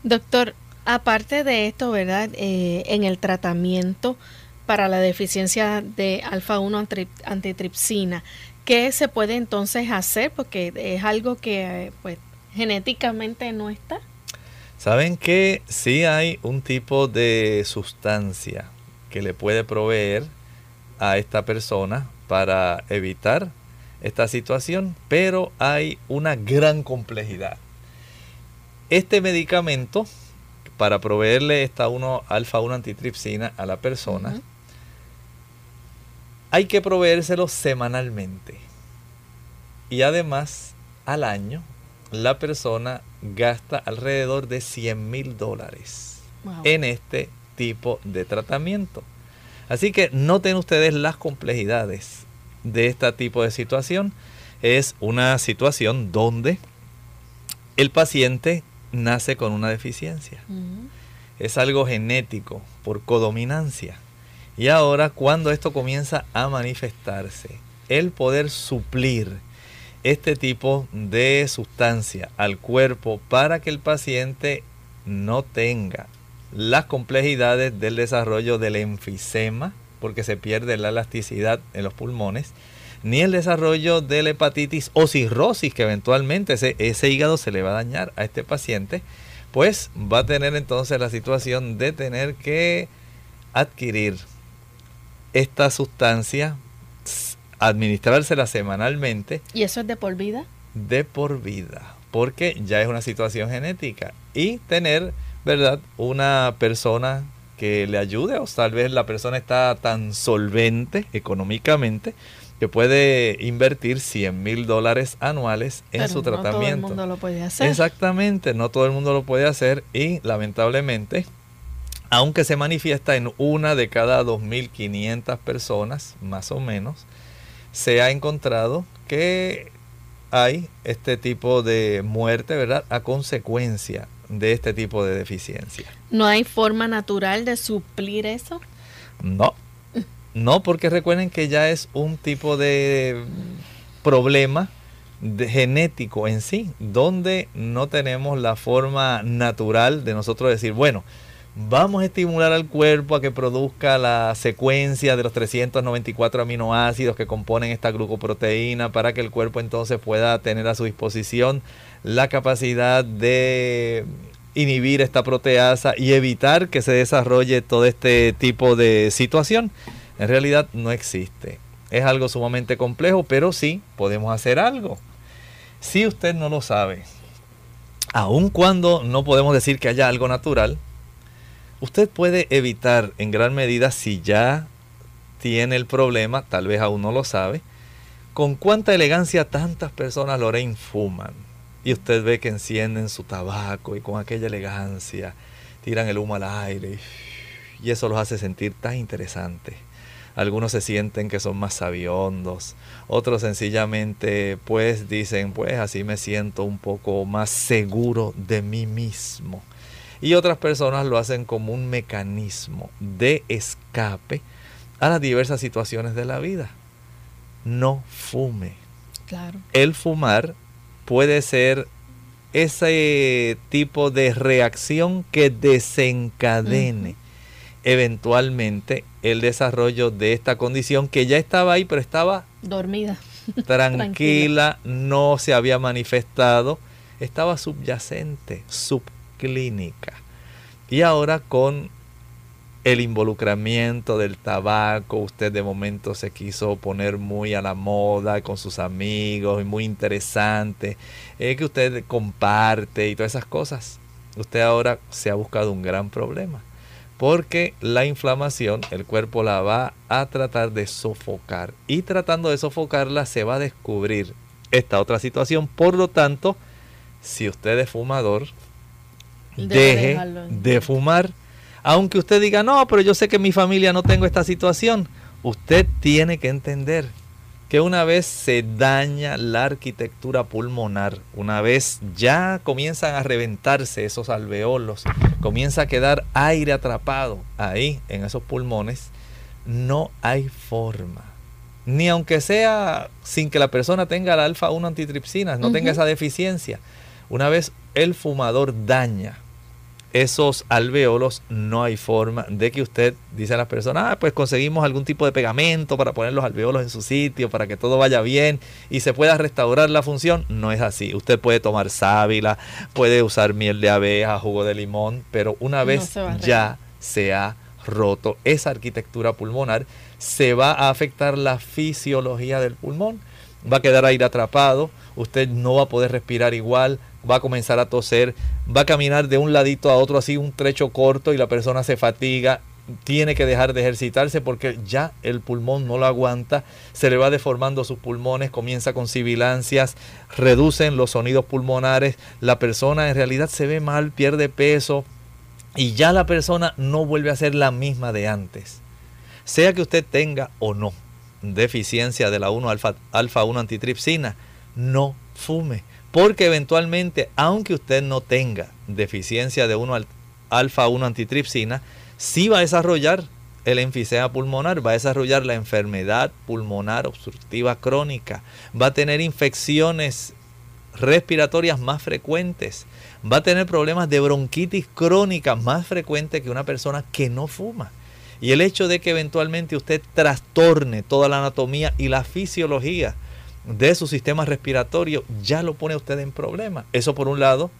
Doctor, aparte de esto, ¿verdad? Eh, en el tratamiento para la deficiencia de alfa-1 antitripsina, ¿qué se puede entonces hacer? Porque es algo que pues genéticamente no está. ¿Saben que sí hay un tipo de sustancia que le puede proveer a esta persona para evitar esta situación? Pero hay una gran complejidad. Este medicamento, para proveerle esta 1 alfa 1 antitripsina a la persona, hay que proveérselo semanalmente. Y además, al año la persona gasta alrededor de 100 mil dólares en este tipo de tratamiento. Así que noten ustedes las complejidades de este tipo de situación. Es una situación donde el paciente nace con una deficiencia. Es algo genético por codominancia. Y ahora cuando esto comienza a manifestarse, el poder suplir este tipo de sustancia al cuerpo para que el paciente no tenga las complejidades del desarrollo del enfisema, porque se pierde la elasticidad en los pulmones, ni el desarrollo de la hepatitis o cirrosis, que eventualmente ese, ese hígado se le va a dañar a este paciente, pues va a tener entonces la situación de tener que adquirir esta sustancia administrársela semanalmente. ¿Y eso es de por vida? De por vida, porque ya es una situación genética. Y tener, ¿verdad? Una persona que le ayude, o tal vez la persona está tan solvente económicamente que puede invertir 100 mil dólares anuales en su tratamiento. No todo el mundo lo puede hacer. Exactamente, no todo el mundo lo puede hacer y lamentablemente aunque se manifiesta en una de cada 2.500 personas, más o menos, se ha encontrado que hay este tipo de muerte, ¿verdad? A consecuencia de este tipo de deficiencia. ¿No hay forma natural de suplir eso? No, no, porque recuerden que ya es un tipo de problema genético en sí, donde no tenemos la forma natural de nosotros decir, bueno, vamos a estimular al cuerpo a que produzca la secuencia de los 394 aminoácidos que componen esta glucoproteína para que el cuerpo entonces pueda tener a su disposición la capacidad de inhibir esta proteasa y evitar que se desarrolle todo este tipo de situación. En realidad no existe. Es algo sumamente complejo, pero sí podemos hacer algo. Si usted no lo sabe, aun cuando no podemos decir que haya algo natural, usted puede evitar en gran medida si ya tiene el problema, tal vez aún no lo sabe, con cuánta elegancia tantas personas Lorraine fuman. Y usted ve que encienden su tabaco y con aquella elegancia tiran el humo al aire y, eso los hace sentir tan interesantes. Algunos se sienten que son más sabiondos, otros sencillamente pues dicen pues así me siento un poco más seguro de mí mismo. Y otras personas lo hacen como un mecanismo de escape a las diversas situaciones de la vida. No fume. Claro. El fumar puede ser ese tipo de reacción que desencadene eventualmente el desarrollo de esta condición que ya estaba ahí, pero estaba dormida, tranquila, no se había manifestado, estaba subyacente, sub clínica. Y ahora con el involucramiento del tabaco, usted de momento se quiso poner muy a la moda con sus amigos y muy interesante, es que usted comparte y todas esas cosas. Usted ahora se ha buscado un gran problema, porque la inflamación el cuerpo la va a tratar de sofocar y tratando de sofocarla se va a descubrir esta otra situación. Por lo tanto, si usted es fumador, deje de fumar. Aunque usted diga, no, pero yo sé que en mi familia no tengo esta situación. Usted tiene que entender que una vez se daña la arquitectura pulmonar, una vez ya comienzan a reventarse esos alveolos, comienza a quedar aire atrapado ahí en esos pulmones, no hay forma. Ni aunque sea sin que la persona tenga la alfa-1 antitripsina, no tenga esa deficiencia. Una vez el fumador daña esos alveolos no hay forma de que usted dice a las personas, ah, pues conseguimos algún tipo de pegamento para poner los alveolos en su sitio, para que todo vaya bien y se pueda restaurar la función. No es así. Usted puede tomar sábila, puede usar miel de abeja, jugo de limón, pero una vez ya se ha roto esa arquitectura pulmonar, se va a afectar la fisiología del pulmón. Va a quedar aire atrapado, usted no va a poder respirar igual, va a comenzar a toser, va a caminar de un ladito a otro así un trecho corto y la persona se fatiga, tiene que dejar de ejercitarse porque ya el pulmón no lo aguanta, se le va deformando sus pulmones, comienza con sibilancias, reducen los sonidos pulmonares, la persona en realidad se ve mal, pierde peso y ya la persona no vuelve a ser la misma de antes. Sea que usted tenga o no deficiencia de la 1 alfa, alfa 1 antitripsina, no fume porque eventualmente, aunque usted no tenga deficiencia de 1 alfa 1 antitripsina, sí va a desarrollar el enfisema pulmonar, va a desarrollar la enfermedad pulmonar obstructiva crónica, va a tener infecciones respiratorias más frecuentes, va a tener problemas de bronquitis crónica más frecuentes que una persona que no fuma. Y el hecho de que eventualmente usted trastorne toda la anatomía y la fisiología de su sistema respiratorio ya lo pone usted en problema. Eso por un lado,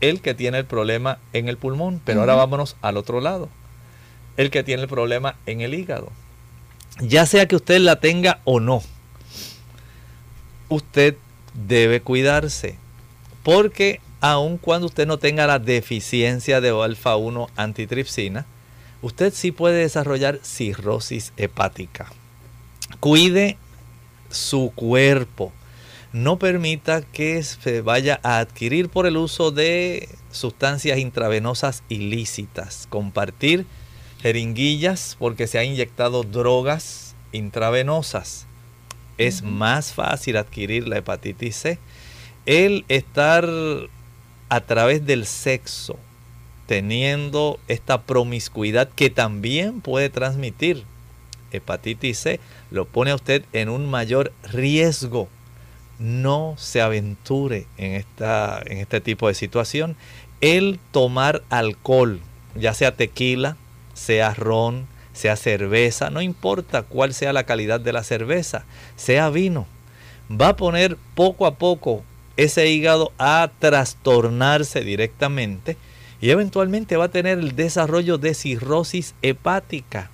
el que tiene el problema en el pulmón, pero ahora vámonos al otro lado. El que tiene el problema en el hígado. Ya sea que usted la tenga o no, usted debe cuidarse. Porque aun cuando usted no tenga la deficiencia de alfa 1 antitripsina, usted sí puede desarrollar cirrosis hepática. Cuide su cuerpo. No permita que se vaya a adquirir por el uso de sustancias intravenosas ilícitas. Compartir jeringuillas porque se ha inyectado drogas intravenosas. Es más fácil adquirir la hepatitis C. El estar a través del sexo teniendo esta promiscuidad que también puede transmitir hepatitis C, lo pone a usted en un mayor riesgo. No se aventure en, esta, en este tipo de situación. El tomar alcohol, ya sea tequila, sea ron, sea cerveza, no importa cuál sea la calidad de la cerveza, sea vino, va a poner poco a poco ese hígado a trastornarse directamente y eventualmente va a tener el desarrollo de cirrosis hepática.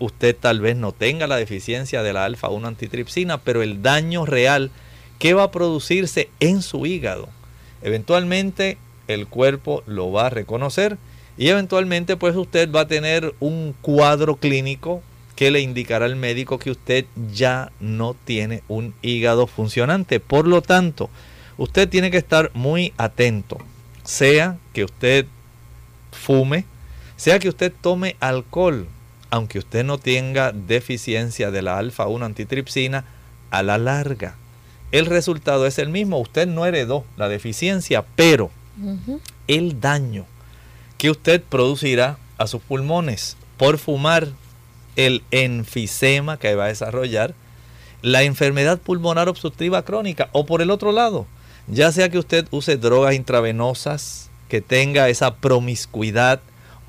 Usted tal vez no tenga la deficiencia de la alfa-1 antitripsina, pero el daño real que va a producirse en su hígado, eventualmente el cuerpo lo va a reconocer y eventualmente pues usted va a tener un cuadro clínico que le indicará al médico que usted ya no tiene un hígado funcionante. Por lo tanto, usted tiene que estar muy atento, sea que usted fume, sea que usted tome alcohol, aunque usted no tenga deficiencia de la alfa-1 antitripsina, a la larga el resultado es el mismo. Usted no heredó la deficiencia, pero el daño que usted producirá a sus pulmones por fumar, el enfisema que va a desarrollar, la enfermedad pulmonar obstructiva crónica o por el otro lado, ya sea que usted use drogas intravenosas, que tenga esa promiscuidad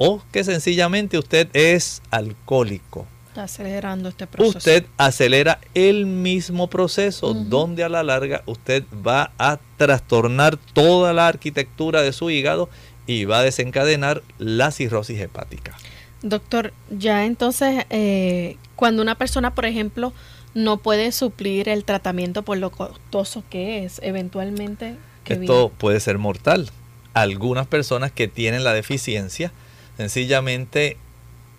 o que sencillamente usted es alcohólico. Está acelerando este proceso. Usted acelera el mismo proceso donde a la larga usted va a trastornar toda la arquitectura de su hígado y va a desencadenar la cirrosis hepática. Doctor, ya entonces, eh, cuando una persona, por ejemplo, no puede suplir el tratamiento por lo costoso que es, eventualmente... Esto puede ser mortal. Algunas personas que tienen la deficiencia, sencillamente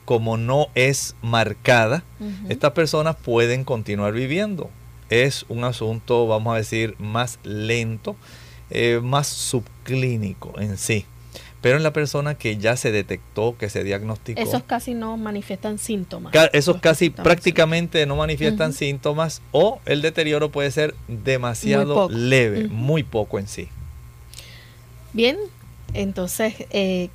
como no es marcada, estas personas pueden continuar viviendo. Es un asunto, vamos a decir, más lento, eh, más subclínico en sí. Pero en la persona que ya se detectó, que se diagnosticó. Esos casi no manifiestan síntomas. esos casi prácticamente no manifiestan síntomas o el deterioro puede ser demasiado leve, muy poco en sí. Bien, entonces eh,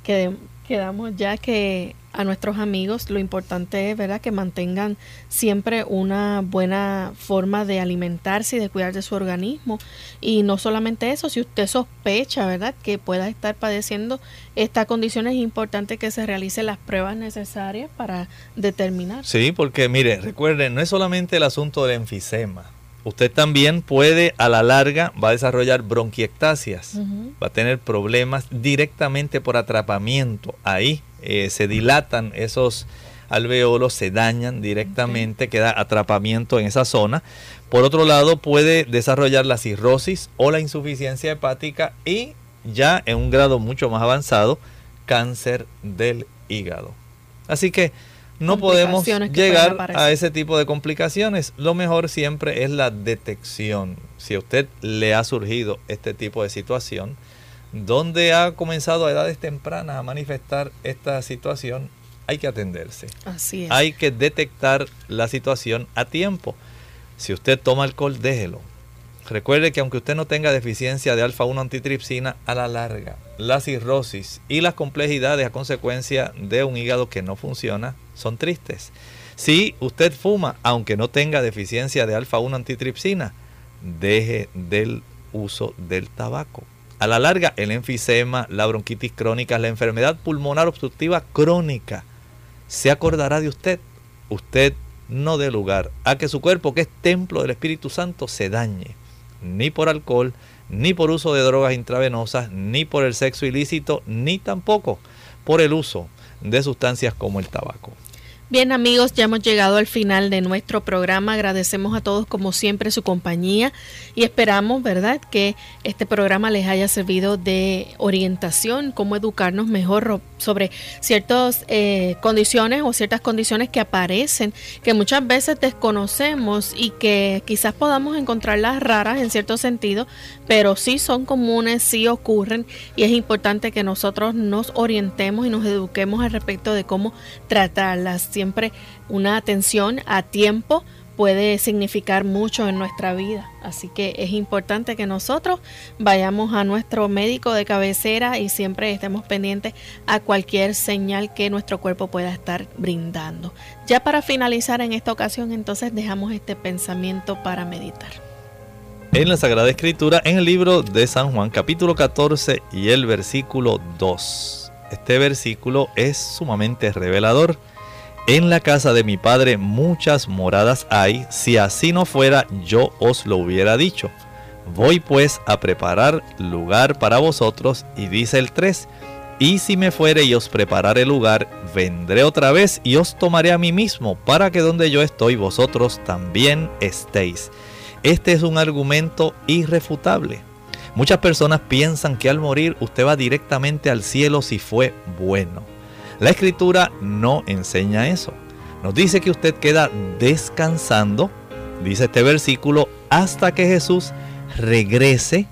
quedamos ya que a nuestros amigos lo importante es verdad que mantengan siempre una buena forma de alimentarse y de cuidar de su organismo. Y no solamente eso si usted sospecha verdad que pueda estar padeciendo esta condición es importante que se realicen las pruebas necesarias para determinar. Sí porque mire recuerden no es solamente el asunto del enfisema usted también puede a la larga va a desarrollar bronquiectasias, va a tener problemas directamente por atrapamiento ahí eh, se dilatan esos alveolos, se dañan directamente, queda atrapamiento en esa zona. Por otro lado, puede desarrollar la cirrosis o la insuficiencia hepática y ya en un grado mucho más avanzado, cáncer del hígado. Así que no podemos llegar a ese tipo de complicaciones. Lo mejor siempre es la detección. Si a usted le ha surgido este tipo de situación, donde ha comenzado a edades tempranas a manifestar esta situación, hay que atenderse. Así es. Hay que detectar la situación a tiempo. Si usted toma alcohol, déjelo. Recuerde que aunque usted no tenga deficiencia de alfa-1 antitripsina, a la larga, la cirrosis y las complejidades a consecuencia de un hígado que no funciona son tristes. Si usted fuma, aunque no tenga deficiencia de alfa-1 antitripsina, deje del uso del tabaco. A la larga, el enfisema, la bronquitis crónica, la enfermedad pulmonar obstructiva crónica, se acordará de usted. Usted no dé lugar a que su cuerpo, que es templo del Espíritu Santo, se dañe, ni por alcohol, ni por uso de drogas intravenosas, ni por el sexo ilícito, ni tampoco por el uso de sustancias como el tabaco. Bien amigos, ya hemos llegado al final de nuestro programa. Agradecemos a todos como siempre su compañía y esperamos, ¿verdad?, que este programa les haya servido de orientación, cómo educarnos mejor sobre ciertas eh, condiciones o ciertas condiciones que aparecen, que muchas veces desconocemos y que quizás podamos encontrarlas raras en cierto sentido, pero sí son comunes, sí ocurren y es importante que nosotros nos orientemos y nos eduquemos al respecto de cómo tratarlas siempre una atención a tiempo puede significar mucho en nuestra vida. Así que es importante que nosotros vayamos a nuestro médico de cabecera y siempre estemos pendientes a cualquier señal que nuestro cuerpo pueda estar brindando. Ya para finalizar en esta ocasión, entonces dejamos este pensamiento para meditar. En la Sagrada Escritura, en el libro de San Juan, capítulo 14 y el versículo 2. Este versículo es sumamente revelador en la casa de mi padre muchas moradas hay, si así no fuera yo os lo hubiera dicho. Voy pues a preparar lugar para vosotros, y dice el 3, y si me fuere y os prepararé lugar, vendré otra vez y os tomaré a mí mismo, para que donde yo estoy vosotros también estéis. Este es un argumento irrefutable. Muchas personas piensan que al morir usted va directamente al cielo si fue bueno. La escritura no enseña eso. Nos dice que usted queda descansando, dice este versículo, hasta que Jesús regrese,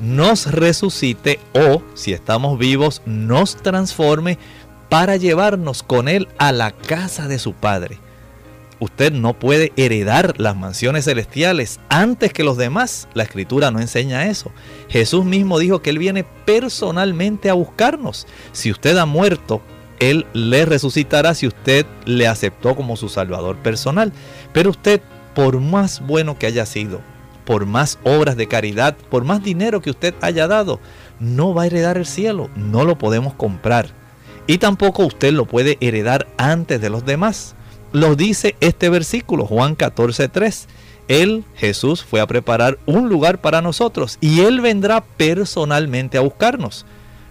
nos resucite o, si estamos vivos, nos transforme para llevarnos con Él a la casa de su Padre. Usted no puede heredar las mansiones celestiales antes que los demás. La escritura no enseña eso. Jesús mismo dijo que Él viene personalmente a buscarnos. Si usted ha muerto, Él le resucitará si usted le aceptó como su Salvador personal. Pero usted, por más bueno que haya sido, por más obras de caridad, por más dinero que usted haya dado, no va a heredar el cielo. No lo podemos comprar. Y tampoco usted lo puede heredar antes de los demás lo dice este versículo, Juan 14, 3. Él, Jesús, fue a preparar un lugar para nosotros y Él vendrá personalmente a buscarnos.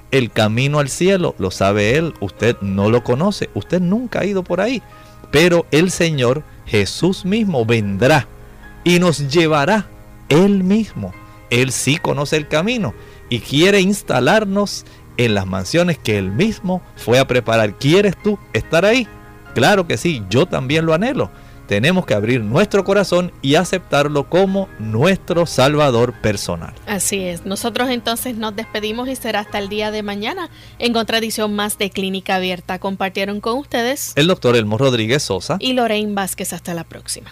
El camino al cielo lo sabe Él, usted no lo conoce, usted nunca ha ido por ahí. Pero el Señor Jesús mismo vendrá y nos llevará Él mismo. Él sí conoce el camino y quiere instalarnos en las mansiones que Él mismo fue a preparar. ¿Quieres tú estar ahí? Claro que sí, yo también lo anhelo. Tenemos que abrir nuestro corazón y aceptarlo como nuestro Salvador personal. Así es. Nosotros entonces nos despedimos y será hasta el día de mañana en contradicción más de Clínica Abierta. Compartieron con ustedes el doctor Elmo Rodríguez Sosa y Lorraine Vázquez. Hasta la próxima.